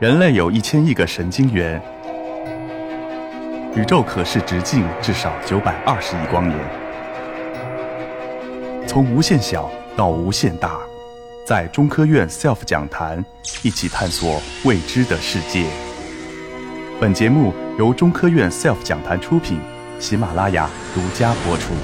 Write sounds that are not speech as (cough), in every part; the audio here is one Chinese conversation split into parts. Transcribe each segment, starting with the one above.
人类有一千亿个神经元，宇宙可视直径至少九百二十亿光年。从无限小到无限大，在中科院 SELF 讲坛一起探索未知的世界。本节目由中科院 SELF 讲坛出品，喜马拉雅独家播出。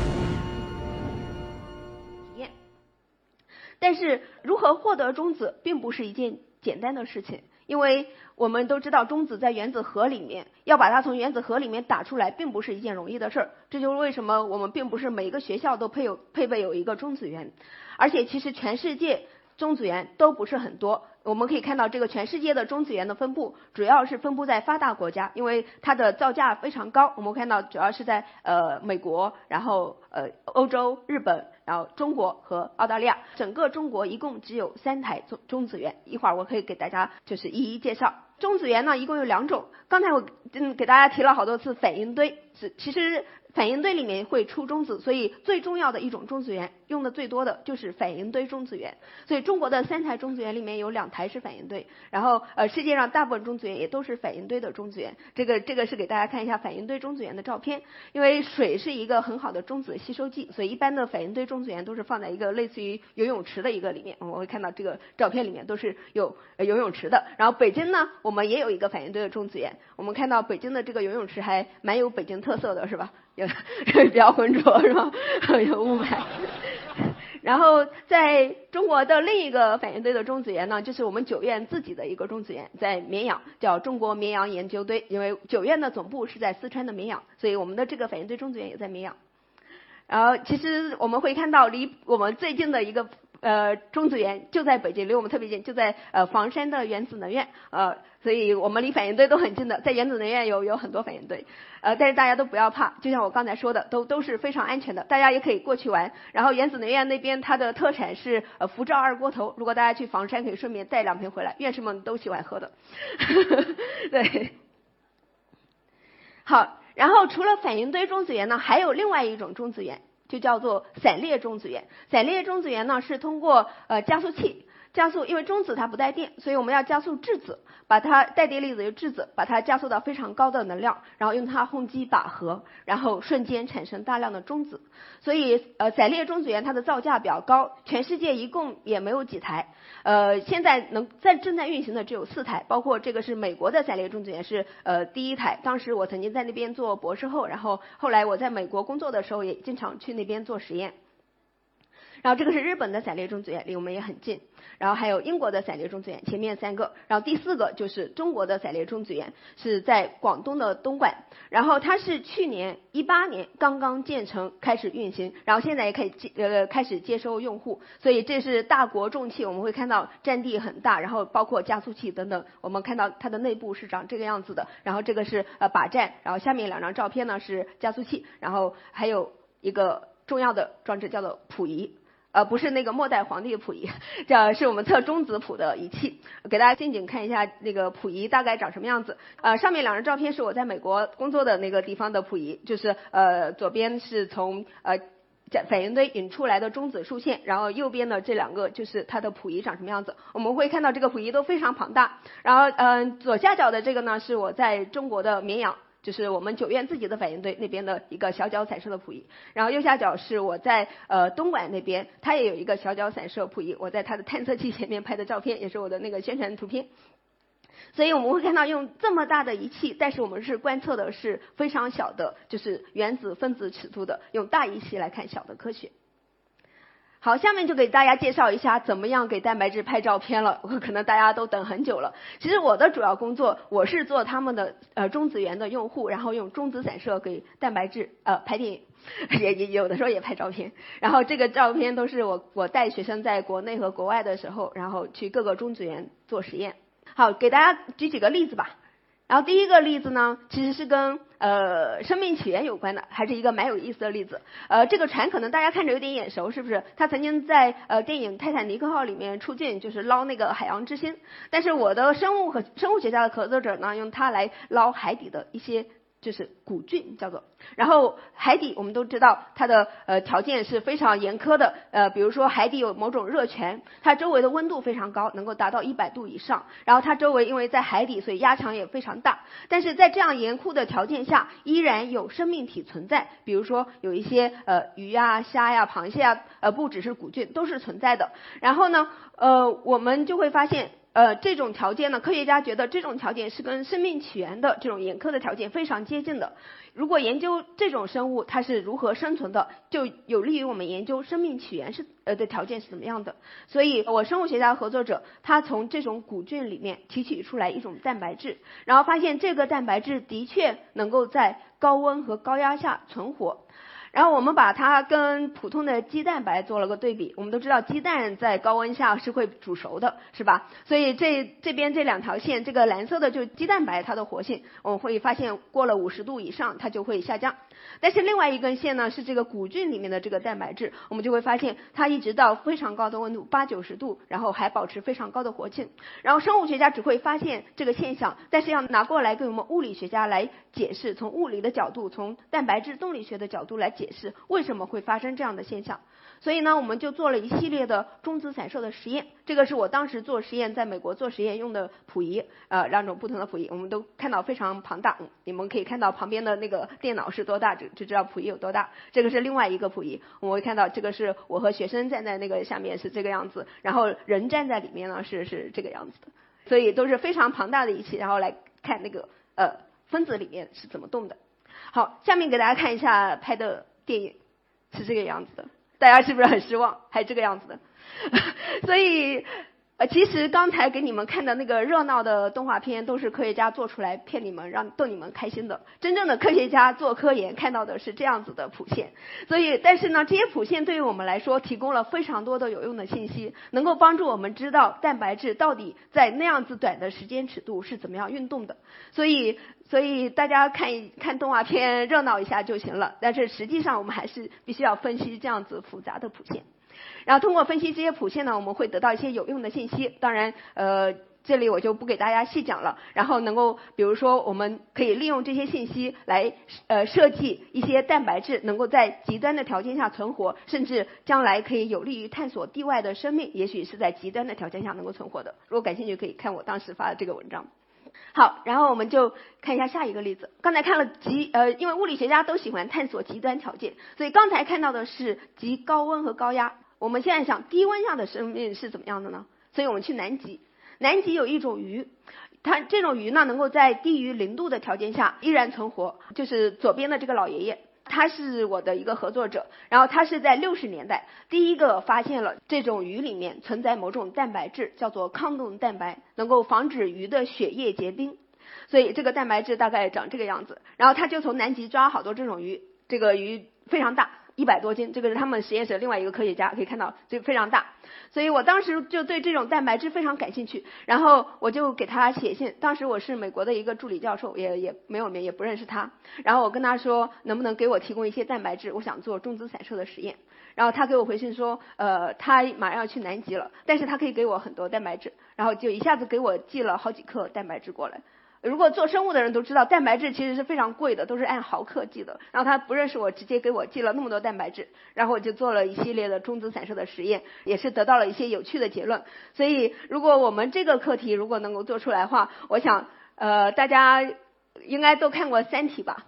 但是，如何获得中子，并不是一件简单的事情。因为我们都知道，中子在原子核里面，要把它从原子核里面打出来，并不是一件容易的事儿。这就是为什么我们并不是每一个学校都配有配备有一个中子源，而且其实全世界中子源都不是很多。我们可以看到，这个全世界的中子源的分布，主要是分布在发达国家，因为它的造价非常高。我们看到，主要是在呃美国，然后呃欧洲、日本。然后中国和澳大利亚，整个中国一共只有三台中中子源。一会儿我可以给大家就是一一介绍。中子源呢一共有两种，刚才我嗯给大家提了好多次反应堆，是其实。反应堆里面会出中子，所以最重要的一种中子源用的最多的就是反应堆中子源。所以中国的三台中子源里面有两台是反应堆，然后呃世界上大部分中子源也都是反应堆的中子源。这个这个是给大家看一下反应堆中子源的照片。因为水是一个很好的中子吸收剂，所以一般的反应堆中子源都是放在一个类似于游泳池的一个里面。我们会看到这个照片里面都是有游泳池的。然后北京呢，我们也有一个反应堆的中子源。我们看到北京的这个游泳池还蛮有北京特色的，是吧？有 (laughs) 比较浑浊是吧？(laughs) 有雾霾。然后在中国的另一个反应堆的中子源呢，就是我们九院自己的一个中子源，在绵阳，叫中国绵阳研究堆。因为九院的总部是在四川的绵阳，所以我们的这个反应堆中子源也在绵阳。然后其实我们会看到，离我们最近的一个。呃，中子源就在北京，离我们特别近，就在呃房山的原子能源，呃，所以我们离反应堆都很近的，在原子能源有有很多反应堆，呃，但是大家都不要怕，就像我刚才说的，都都是非常安全的，大家也可以过去玩。然后原子能源那边它的特产是呃福照二锅头，如果大家去房山可以顺便带两瓶回来，院士们都喜欢喝的。(laughs) 对，好，然后除了反应堆中子源呢，还有另外一种中子源。就叫做散裂中子源。散裂中子源呢，是通过呃加速器加速，因为中子它不带电，所以我们要加速质子，把它带电粒子由质子，把它加速到非常高的能量，然后用它轰击靶核，然后瞬间产生大量的中子。所以呃散列中子源它的造价比较高，全世界一共也没有几台。呃，现在能在正在运行的只有四台，包括这个是美国的散列中子源是呃第一台，当时我曾经在那边做博士后，然后后来我在美国工作的时候也经常去那边做实验。然后这个是日本的散列中子源，离我们也很近。然后还有英国的散列中子源，前面三个。然后第四个就是中国的散列中子源，是在广东的东莞。然后它是去年一八年刚刚建成，开始运行。然后现在也可以接呃开始接收用户。所以这是大国重器，我们会看到占地很大，然后包括加速器等等。我们看到它的内部是长这个样子的。然后这个是呃靶站，然后下面两张照片呢是加速器，然后还有一个重要的装置叫做谱仪。呃，不是那个末代皇帝溥仪，叫是我们测中子谱的仪器。给大家近景看一下那个溥仪大概长什么样子。呃，上面两张照片是我在美国工作的那个地方的溥仪，就是呃左边是从呃反应堆引出来的中子数线，然后右边的这两个就是它的溥仪长什么样子。我们会看到这个溥仪都非常庞大。然后嗯，左下角的这个呢是我在中国的绵阳。就是我们九院自己的反应堆那边的一个小角散射的谱仪，然后右下角是我在呃东莞那边，它也有一个小角散射谱仪，我在它的探测器前面拍的照片，也是我的那个宣传图片。所以我们会看到用这么大的仪器，但是我们是观测的是非常小的，就是原子分子尺度的，用大仪器来看小的科学。好，下面就给大家介绍一下怎么样给蛋白质拍照片了。我 (laughs) 可能大家都等很久了。其实我的主要工作，我是做他们的呃中子源的用户，然后用中子散射给蛋白质呃拍电影，(laughs) 也也有的时候也拍照片。然后这个照片都是我我带学生在国内和国外的时候，然后去各个中子源做实验。好，给大家举几个例子吧。然后第一个例子呢，其实是跟呃生命起源有关的，还是一个蛮有意思的例子。呃，这个船可能大家看着有点眼熟，是不是？它曾经在呃电影《泰坦尼克号》里面出镜，就是捞那个海洋之心。但是我的生物和生物学家的合作者呢，用它来捞海底的一些就是古菌，叫做然后海底我们都知道它的呃条件是非常严苛的，呃，比如说海底有某种热泉，它周围的温度非常高，能够达到一百度以上。然后它周围因为在海底，所以压强也非常大。但是在这样严酷的条件下，依然有生命体存在，比如说有一些呃鱼呀、虾呀、螃蟹啊，呃不只是古菌都是存在的。然后呢，呃，我们就会发现。呃，这种条件呢，科学家觉得这种条件是跟生命起源的这种严苛的条件非常接近的。如果研究这种生物它是如何生存的，就有利于我们研究生命起源是呃的条件是怎么样的。所以，我生物学家合作者他从这种古菌里面提取出来一种蛋白质，然后发现这个蛋白质的确能够在高温和高压下存活。然后我们把它跟普通的鸡蛋白做了个对比，我们都知道鸡蛋在高温下是会煮熟的，是吧？所以这这边这两条线，这个蓝色的就鸡蛋白它的活性，我们会发现过了五十度以上它就会下降。但是另外一根线呢是这个古菌里面的这个蛋白质，我们就会发现它一直到非常高的温度八九十度，然后还保持非常高的活性。然后生物学家只会发现这个现象，但是要拿过来给我们物理学家来解释，从物理的角度，从蛋白质动力学的角度来解。解释为什么会发生这样的现象，所以呢，我们就做了一系列的中子散射的实验。这个是我当时做实验在美国做实验用的谱仪，呃，两种不同的谱仪，我们都看到非常庞大。你们可以看到旁边的那个电脑是多大，就就知道谱仪有多大。这个是另外一个谱仪，我们会看到这个是我和学生站在那个下面是这个样子，然后人站在里面呢是是这个样子的，所以都是非常庞大的仪器，然后来看那个呃分子里面是怎么动的。好，下面给大家看一下拍的。电影是这个样子的，大家是不是很失望？还这个样子的，(laughs) 所以呃，其实刚才给你们看的那个热闹的动画片，都是科学家做出来骗你们、让逗你们开心的。真正的科学家做科研看到的是这样子的谱线，所以但是呢，这些谱线对于我们来说提供了非常多的有用的信息，能够帮助我们知道蛋白质到底在那样子短的时间尺度是怎么样运动的。所以。所以大家看一看动画片热闹一下就行了，但是实际上我们还是必须要分析这样子复杂的谱线，然后通过分析这些谱线呢，我们会得到一些有用的信息。当然，呃，这里我就不给大家细讲了。然后能够，比如说，我们可以利用这些信息来呃设计一些蛋白质能够在极端的条件下存活，甚至将来可以有利于探索地外的生命，也许是在极端的条件下能够存活的。如果感兴趣，可以看我当时发的这个文章。好，然后我们就看一下下一个例子。刚才看了极呃，因为物理学家都喜欢探索极端条件，所以刚才看到的是极高温和高压。我们现在想低温下的生命是怎么样的呢？所以我们去南极，南极有一种鱼，它这种鱼呢能够在低于零度的条件下依然存活，就是左边的这个老爷爷。他是我的一个合作者，然后他是在六十年代第一个发现了这种鱼里面存在某种蛋白质，叫做抗冻蛋白，能够防止鱼的血液结冰，所以这个蛋白质大概长这个样子。然后他就从南极抓好多这种鱼，这个鱼非常大。一百多斤，这个是他们实验室另外一个科学家可以看到，就非常大，所以我当时就对这种蛋白质非常感兴趣，然后我就给他写信。当时我是美国的一个助理教授，也也没有名，也不认识他。然后我跟他说，能不能给我提供一些蛋白质？我想做中子散射的实验。然后他给我回信说，呃，他马上要去南极了，但是他可以给我很多蛋白质。然后就一下子给我寄了好几克蛋白质过来。如果做生物的人都知道，蛋白质其实是非常贵的，都是按毫克计的。然后他不认识我，直接给我寄了那么多蛋白质，然后我就做了一系列的中子散射的实验，也是得到了一些有趣的结论。所以，如果我们这个课题如果能够做出来的话，我想，呃，大家应该都看过《三体》吧。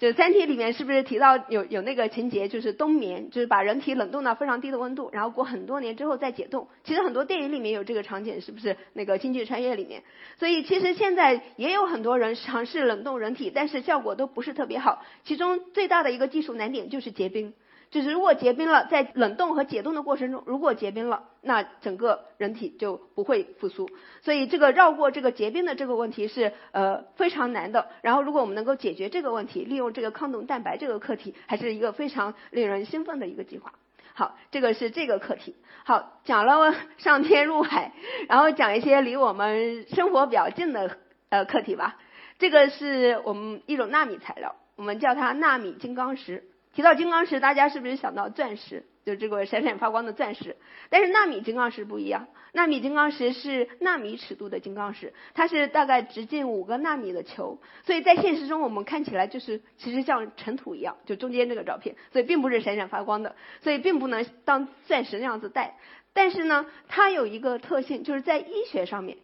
就《三体》里面是不是提到有有那个情节，就是冬眠，就是把人体冷冻到非常低的温度，然后过很多年之后再解冻。其实很多电影里面有这个场景，是不是？那个《星际穿越》里面。所以其实现在也有很多人尝试冷冻人体，但是效果都不是特别好。其中最大的一个技术难点就是结冰。就是如果结冰了，在冷冻和解冻的过程中，如果结冰了，那整个人体就不会复苏。所以这个绕过这个结冰的这个问题是呃非常难的。然后如果我们能够解决这个问题，利用这个抗冻蛋白这个课题，还是一个非常令人兴奋的一个计划。好，这个是这个课题。好，讲了 (laughs) 上天入海，然后讲一些离我们生活比较近的呃课题吧。这个是我们一种纳米材料，我们叫它纳米金刚石。提到金刚石，大家是不是想到钻石？就这个闪闪发光的钻石。但是纳米金刚石不一样，纳米金刚石是纳米尺度的金刚石，它是大概直径五个纳米的球，所以在现实中我们看起来就是其实像尘土一样，就中间这个照片，所以并不是闪闪发光的，所以并不能当钻石那样子戴。但是呢，它有一个特性，就是在医学上面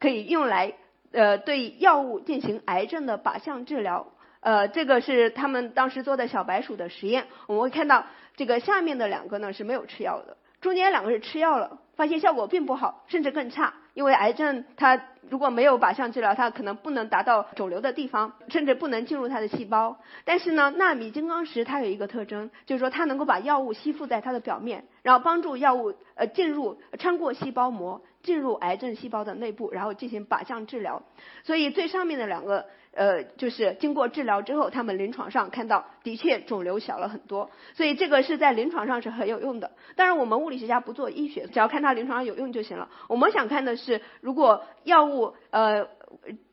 可以用来呃对药物进行癌症的靶向治疗。呃，这个是他们当时做的小白鼠的实验，我们会看到这个下面的两个呢是没有吃药的，中间两个是吃药了，发现效果并不好，甚至更差。因为癌症它如果没有靶向治疗，它可能不能达到肿瘤的地方，甚至不能进入它的细胞。但是呢，纳米金刚石它有一个特征，就是说它能够把药物吸附在它的表面，然后帮助药物呃进入穿过细胞膜进入癌症细胞的内部，然后进行靶向治疗。所以最上面的两个。呃，就是经过治疗之后，他们临床上看到的确肿瘤小了很多，所以这个是在临床上是很有用的。当然，我们物理学家不做医学，只要看它临床上有用就行了。我们想看的是，如果药物呃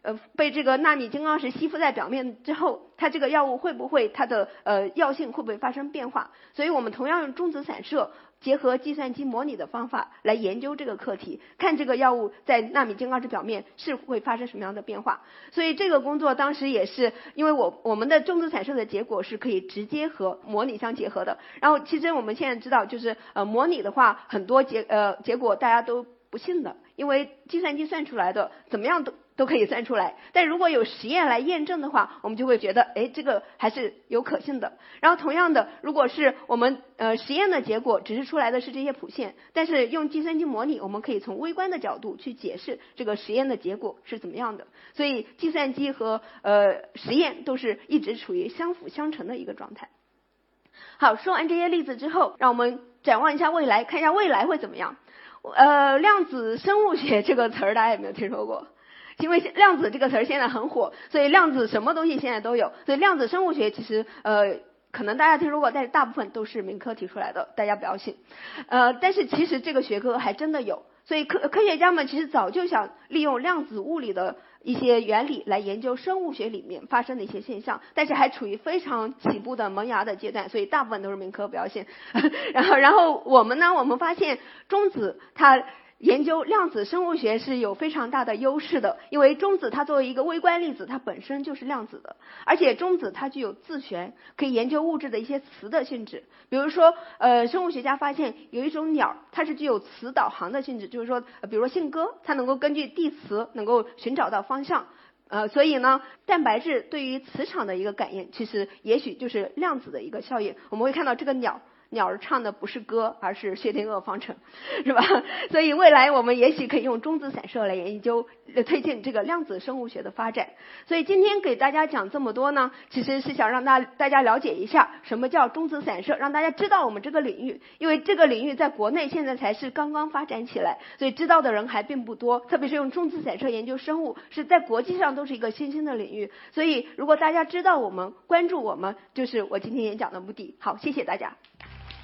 呃被这个纳米金刚石吸附在表面之后，它这个药物会不会它的呃药性会不会发生变化？所以我们同样用中子散射。结合计算机模拟的方法来研究这个课题，看这个药物在纳米金刚石表面是会发生什么样的变化。所以这个工作当时也是因为我我们的中子散射的结果是可以直接和模拟相结合的。然后其实我们现在知道，就是呃模拟的话，很多结呃结果大家都不信的，因为计算机算出来的怎么样都。都可以算出来，但如果有实验来验证的话，我们就会觉得，哎，这个还是有可信的。然后同样的，如果是我们呃实验的结果只是出来的是这些谱线，但是用计算机模拟，我们可以从微观的角度去解释这个实验的结果是怎么样的。所以计算机和呃实验都是一直处于相辅相成的一个状态。好，说完这些例子之后，让我们展望一下未来，看一下未来会怎么样。呃，量子生物学这个词儿大家有没有听说过？因为量子这个词儿现在很火，所以量子什么东西现在都有。所以量子生物学其实呃可能大家听说过，但是大部分都是民科提出来的，大家不要信。呃，但是其实这个学科还真的有，所以科科学家们其实早就想利用量子物理的一些原理来研究生物学里面发生的一些现象，但是还处于非常起步的萌芽的阶段，所以大部分都是民科，不要信。然后然后我们呢，我们发现中子它。研究量子生物学是有非常大的优势的，因为中子它作为一个微观粒子，它本身就是量子的，而且中子它具有自旋，可以研究物质的一些磁的性质。比如说，呃，生物学家发现有一种鸟，它是具有磁导航的性质，就是说，比如说信鸽，它能够根据地磁能够寻找到方向。呃，所以呢，蛋白质对于磁场的一个感应，其实也许就是量子的一个效应。我们会看到这个鸟。鸟儿唱的不是歌，而是薛定谔方程，是吧？(laughs) 所以未来我们也许可以用中子散射来研究、推进这个量子生物学的发展。所以今天给大家讲这么多呢，其实是想让大大家了解一下什么叫中子散射，让大家知道我们这个领域，因为这个领域在国内现在才是刚刚发展起来，所以知道的人还并不多。特别是用中子散射研究生物，是在国际上都是一个新兴的领域。所以如果大家知道我们、关注我们，就是我今天演讲的目的。好，谢谢大家。